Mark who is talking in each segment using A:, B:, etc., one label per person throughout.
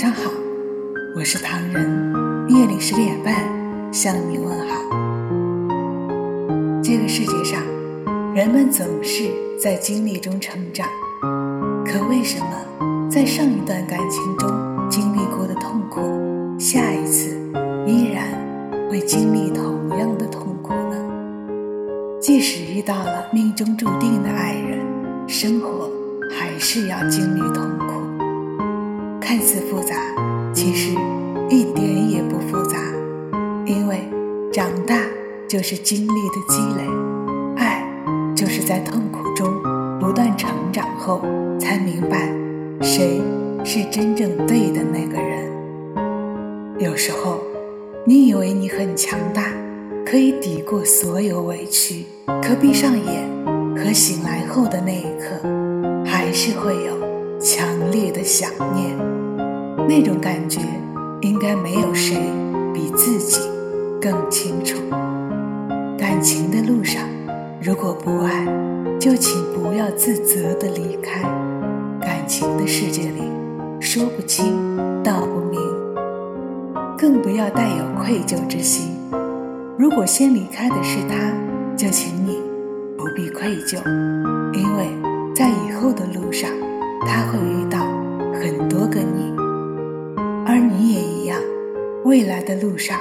A: 晚上好，我是唐人，夜里十点半向你问好。这个世界上，人们总是在经历中成长，可为什么在上一段感情中经历过的痛苦，下一次依然会经历同样的痛苦呢？即使遇到了命中注定的爱人，生活还是要经历痛苦。看似复杂，其实一点也不复杂，因为长大就是经历的积累，爱就是在痛苦中不断成长后才明白谁是真正对的那个人。有时候，你以为你很强大，可以抵过所有委屈，可闭上眼和醒来后的那一刻，还是会有强烈的想念。那种感觉，应该没有谁比自己更清楚。感情的路上，如果不爱，就请不要自责的离开。感情的世界里，说不清道不明，更不要带有愧疚之心。如果先离开的是他，就请你不必愧疚，因为在以后的路上，他会遇未来的路上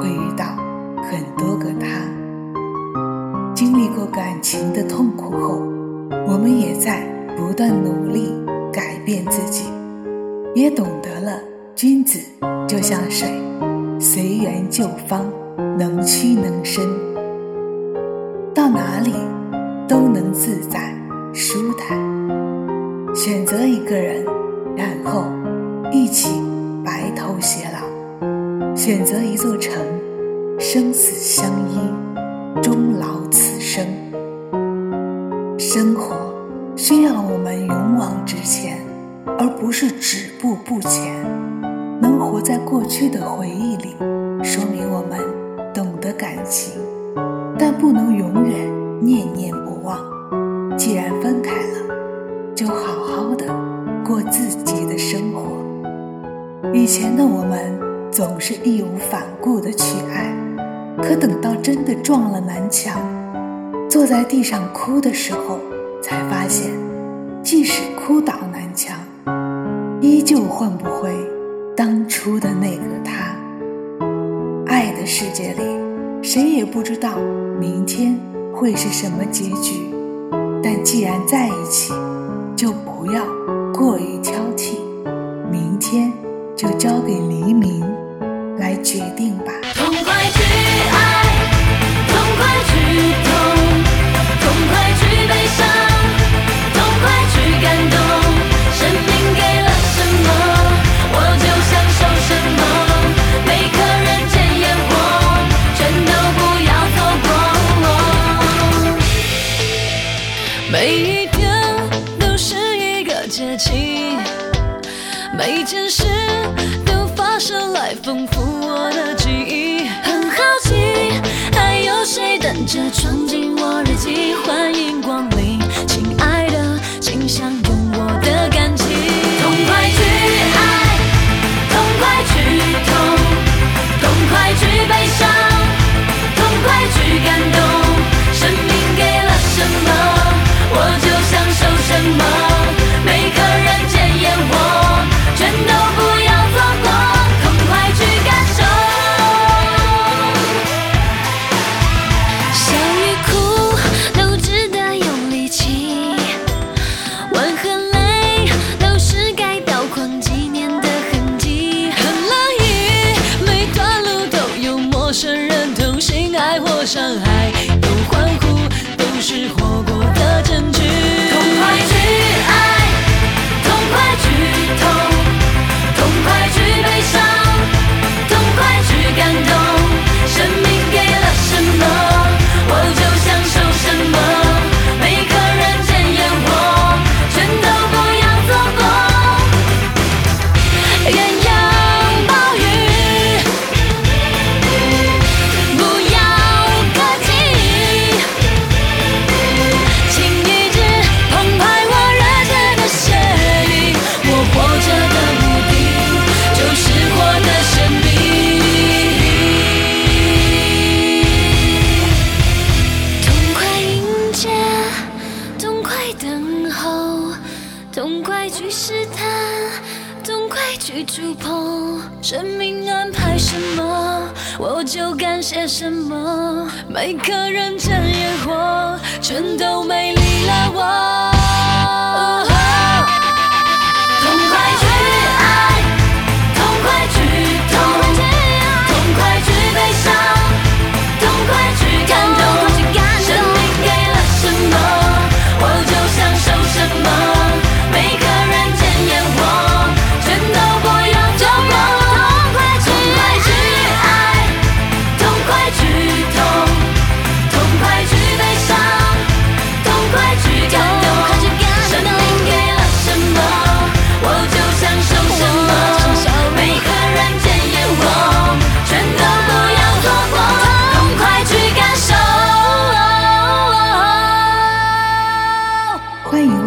A: 会遇到很多个他。经历过感情的痛苦后，我们也在不断努力改变自己，也懂得了君子就像水，随缘就方，能屈能伸，到哪里都能自在舒坦。选择一个人，然后一起。白头偕老，选择一座城，生死相依，终老此生。生活需要我们勇往直前，而不是止步不前。能活在过去的回忆里，说明我们懂得感情，但不能永远念念不忘。既然分开了，就好好的过自己的生活。以前的我们总是义无反顾的去爱，可等到真的撞了南墙，坐在地上哭的时候，才发现，即使哭倒南墙，依旧换不回当初的那个他。爱的世界里，谁也不知道明天会是什么结局，但既然在一起，就不要过于挑剔，明天。就交给黎明来决定吧。
B: 痛快去爱，痛快去痛，痛快去悲伤，痛快去感动。生命给了什么，我就享受什么。每颗人间烟火，全都不要错过。每一天都是一个节气。每件事来丰富我的记忆，很好奇还有谁等着闯进我日记？欢迎光临，亲爱的，请享去触碰。生命安排什么，我就干些什么。每颗认真烟火，全都美丽了我。